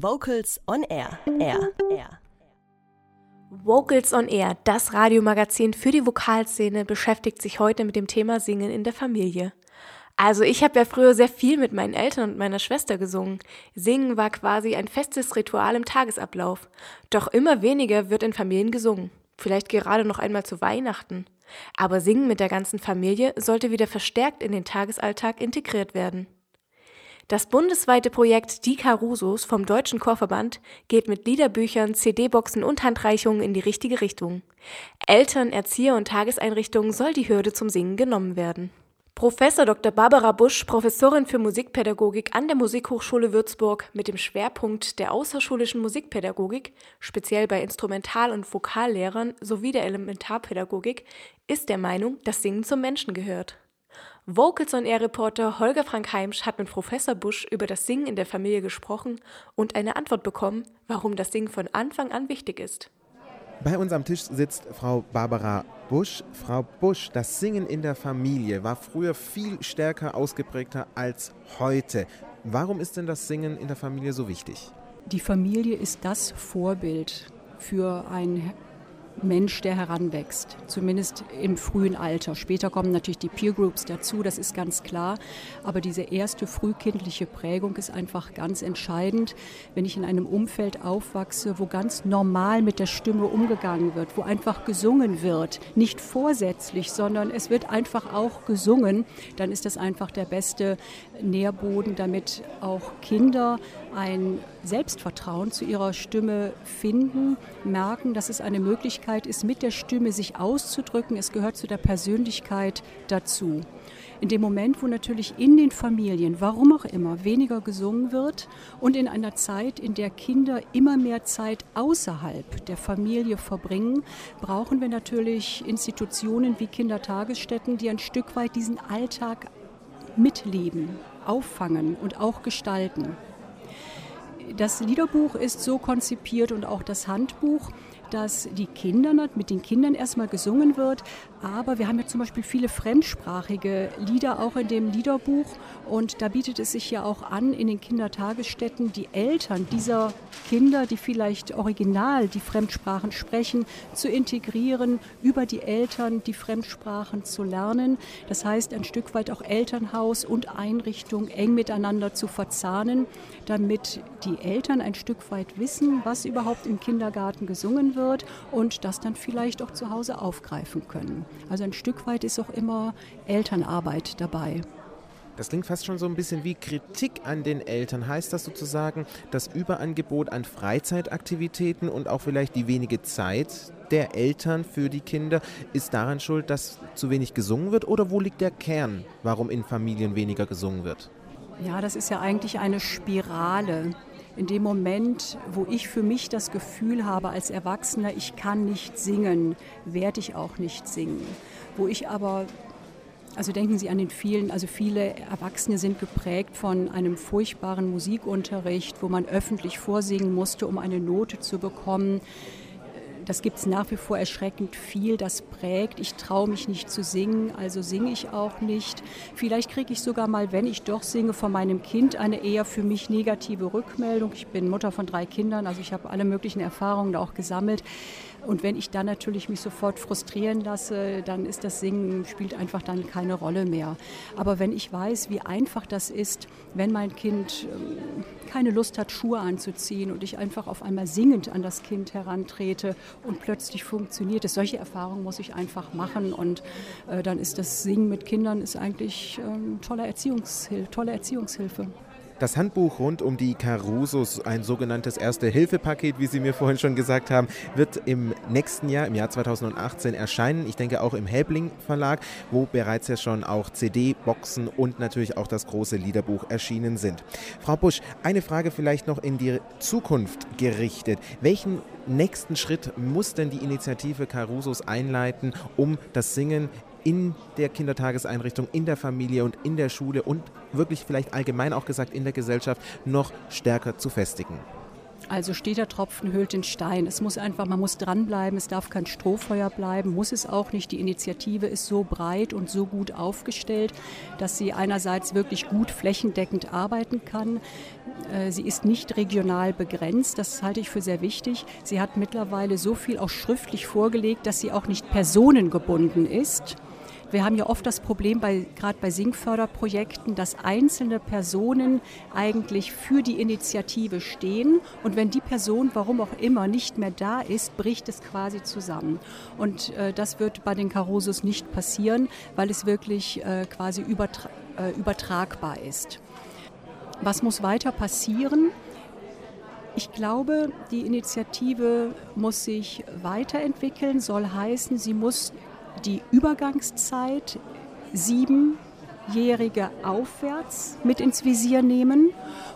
Vocals on Air. Air. Air. Vocals on Air, das Radiomagazin für die Vokalszene, beschäftigt sich heute mit dem Thema Singen in der Familie. Also ich habe ja früher sehr viel mit meinen Eltern und meiner Schwester gesungen. Singen war quasi ein festes Ritual im Tagesablauf. Doch immer weniger wird in Familien gesungen. Vielleicht gerade noch einmal zu Weihnachten. Aber Singen mit der ganzen Familie sollte wieder verstärkt in den Tagesalltag integriert werden. Das bundesweite Projekt Die Carusos vom Deutschen Chorverband geht mit Liederbüchern, CD-Boxen und Handreichungen in die richtige Richtung. Eltern, Erzieher und Tageseinrichtungen soll die Hürde zum Singen genommen werden. Professor Dr. Barbara Busch, Professorin für Musikpädagogik an der Musikhochschule Würzburg mit dem Schwerpunkt der außerschulischen Musikpädagogik, speziell bei Instrumental- und Vokallehrern sowie der Elementarpädagogik, ist der Meinung, dass Singen zum Menschen gehört. Vocals on Air Reporter Holger Frank Heimsch hat mit Professor Busch über das Singen in der Familie gesprochen und eine Antwort bekommen, warum das Singen von Anfang an wichtig ist. Bei uns am Tisch sitzt Frau Barbara Busch. Frau Busch, das Singen in der Familie war früher viel stärker ausgeprägter als heute. Warum ist denn das Singen in der Familie so wichtig? Die Familie ist das Vorbild für ein Mensch, der heranwächst, zumindest im frühen Alter. Später kommen natürlich die Peer Groups dazu, das ist ganz klar. Aber diese erste frühkindliche Prägung ist einfach ganz entscheidend, wenn ich in einem Umfeld aufwachse, wo ganz normal mit der Stimme umgegangen wird, wo einfach gesungen wird, nicht vorsätzlich, sondern es wird einfach auch gesungen, dann ist das einfach der beste Nährboden, damit auch Kinder ein Selbstvertrauen zu ihrer Stimme finden, merken, dass es eine Möglichkeit ist, mit der Stimme sich auszudrücken. Es gehört zu der Persönlichkeit dazu. In dem Moment, wo natürlich in den Familien, warum auch immer, weniger gesungen wird und in einer Zeit, in der Kinder immer mehr Zeit außerhalb der Familie verbringen, brauchen wir natürlich Institutionen wie Kindertagesstätten, die ein Stück weit diesen Alltag mitleben, auffangen und auch gestalten. Das Liederbuch ist so konzipiert und auch das Handbuch, dass die Kinder mit den Kindern erstmal gesungen wird. Aber wir haben ja zum Beispiel viele fremdsprachige Lieder auch in dem Liederbuch. Und da bietet es sich ja auch an, in den Kindertagesstätten die Eltern dieser Kinder, die vielleicht original die Fremdsprachen sprechen, zu integrieren, über die Eltern die Fremdsprachen zu lernen. Das heißt, ein Stück weit auch Elternhaus und Einrichtung eng miteinander zu verzahnen, damit die Eltern ein Stück weit wissen, was überhaupt im Kindergarten gesungen wird wird und das dann vielleicht auch zu Hause aufgreifen können. Also ein Stück weit ist auch immer Elternarbeit dabei. Das klingt fast schon so ein bisschen wie Kritik an den Eltern. Heißt das sozusagen, das Überangebot an Freizeitaktivitäten und auch vielleicht die wenige Zeit der Eltern für die Kinder ist daran schuld, dass zu wenig gesungen wird? Oder wo liegt der Kern, warum in Familien weniger gesungen wird? Ja, das ist ja eigentlich eine Spirale in dem Moment, wo ich für mich das Gefühl habe als Erwachsener, ich kann nicht singen, werde ich auch nicht singen. Wo ich aber also denken Sie an den vielen, also viele Erwachsene sind geprägt von einem furchtbaren Musikunterricht, wo man öffentlich vorsingen musste, um eine Note zu bekommen. Das gibt es nach wie vor erschreckend viel, das prägt. Ich traue mich nicht zu singen, also singe ich auch nicht. Vielleicht kriege ich sogar mal, wenn ich doch singe, von meinem Kind eine eher für mich negative Rückmeldung. Ich bin Mutter von drei Kindern, also ich habe alle möglichen Erfahrungen auch gesammelt. Und wenn ich dann natürlich mich sofort frustrieren lasse, dann ist das Singen, spielt einfach dann keine Rolle mehr. Aber wenn ich weiß, wie einfach das ist, wenn mein Kind ähm, keine Lust hat, Schuhe anzuziehen und ich einfach auf einmal singend an das Kind herantrete und plötzlich funktioniert es. Solche Erfahrungen muss ich einfach machen und äh, dann ist das Singen mit Kindern ist eigentlich ähm, tolle, Erziehungshil tolle Erziehungshilfe. Das Handbuch rund um die Carusos, ein sogenanntes Erste-Hilfe-Paket, wie Sie mir vorhin schon gesagt haben, wird im nächsten Jahr, im Jahr 2018 erscheinen. Ich denke auch im Helbling Verlag, wo bereits ja schon auch CD-Boxen und natürlich auch das große Liederbuch erschienen sind. Frau Busch, eine Frage vielleicht noch in die Zukunft gerichtet. Welchen nächsten Schritt muss denn die Initiative Carusos einleiten, um das Singen in der Kindertageseinrichtung, in der Familie und in der Schule und wirklich vielleicht allgemein auch gesagt in der Gesellschaft noch stärker zu festigen? Also steht der Tropfen, hüllt den Stein. Es muss einfach, man muss dranbleiben, es darf kein Strohfeuer bleiben, muss es auch nicht. Die Initiative ist so breit und so gut aufgestellt, dass sie einerseits wirklich gut flächendeckend arbeiten kann. Äh, sie ist nicht regional begrenzt, das halte ich für sehr wichtig. Sie hat mittlerweile so viel auch schriftlich vorgelegt, dass sie auch nicht personengebunden ist. Wir haben ja oft das Problem, bei, gerade bei Singförderprojekten, dass einzelne Personen eigentlich für die Initiative stehen und wenn die Person, warum auch immer, nicht mehr da ist, bricht es quasi zusammen. Und äh, das wird bei den Carusos nicht passieren, weil es wirklich äh, quasi übertra äh, übertragbar ist. Was muss weiter passieren? Ich glaube, die Initiative muss sich weiterentwickeln, soll heißen, sie muss die Übergangszeit siebenjährige aufwärts mit ins Visier nehmen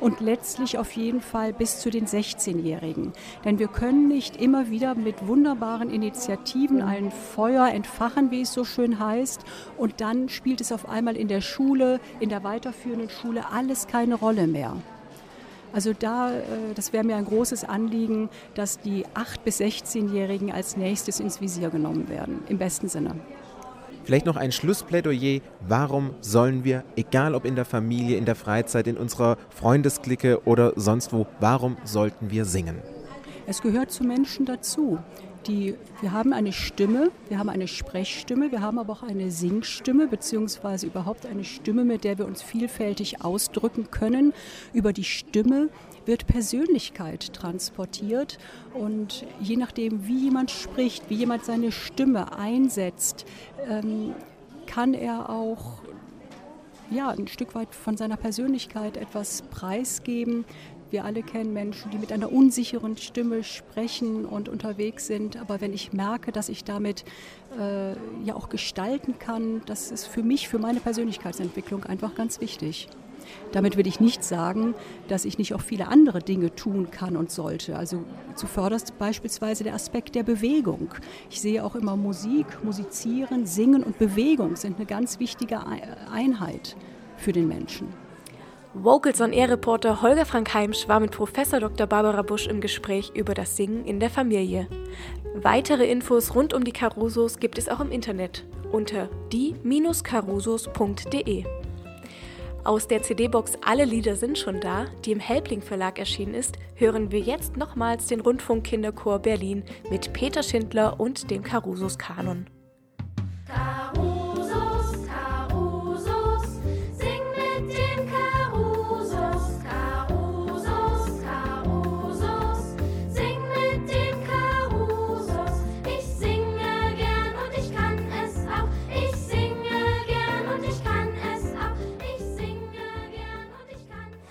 und letztlich auf jeden Fall bis zu den 16-Jährigen. Denn wir können nicht immer wieder mit wunderbaren Initiativen ein Feuer entfachen, wie es so schön heißt, und dann spielt es auf einmal in der Schule, in der weiterführenden Schule alles keine Rolle mehr. Also da, äh, das wäre mir ein großes Anliegen, dass die 8- bis 16-Jährigen als nächstes ins Visier genommen werden, im besten Sinne. Vielleicht noch ein Schlussplädoyer. Warum sollen wir, egal ob in der Familie, in der Freizeit, in unserer Freundesklicke oder sonst wo, warum sollten wir singen? Es gehört zu Menschen dazu die, wir haben eine Stimme, wir haben eine Sprechstimme, wir haben aber auch eine Singstimme, beziehungsweise überhaupt eine Stimme, mit der wir uns vielfältig ausdrücken können. Über die Stimme wird Persönlichkeit transportiert und je nachdem, wie jemand spricht, wie jemand seine Stimme einsetzt, ähm, kann er auch ja, ein Stück weit von seiner Persönlichkeit etwas preisgeben, wir alle kennen Menschen, die mit einer unsicheren Stimme sprechen und unterwegs sind. Aber wenn ich merke, dass ich damit äh, ja auch gestalten kann, das ist für mich, für meine Persönlichkeitsentwicklung einfach ganz wichtig. Damit will ich nicht sagen, dass ich nicht auch viele andere Dinge tun kann und sollte. Also zuvörderst beispielsweise der Aspekt der Bewegung. Ich sehe auch immer Musik, Musizieren, Singen und Bewegung sind eine ganz wichtige Einheit für den Menschen. Vocals on Air Reporter Holger Frank Heimsch war mit Professor Dr. Barbara Busch im Gespräch über das Singen in der Familie. Weitere Infos rund um die Carusos gibt es auch im Internet unter die-carusos.de. Aus der CD-Box Alle Lieder sind schon da, die im Helbling Verlag erschienen ist, hören wir jetzt nochmals den Rundfunk Kinderchor Berlin mit Peter Schindler und dem Carusos Kanon.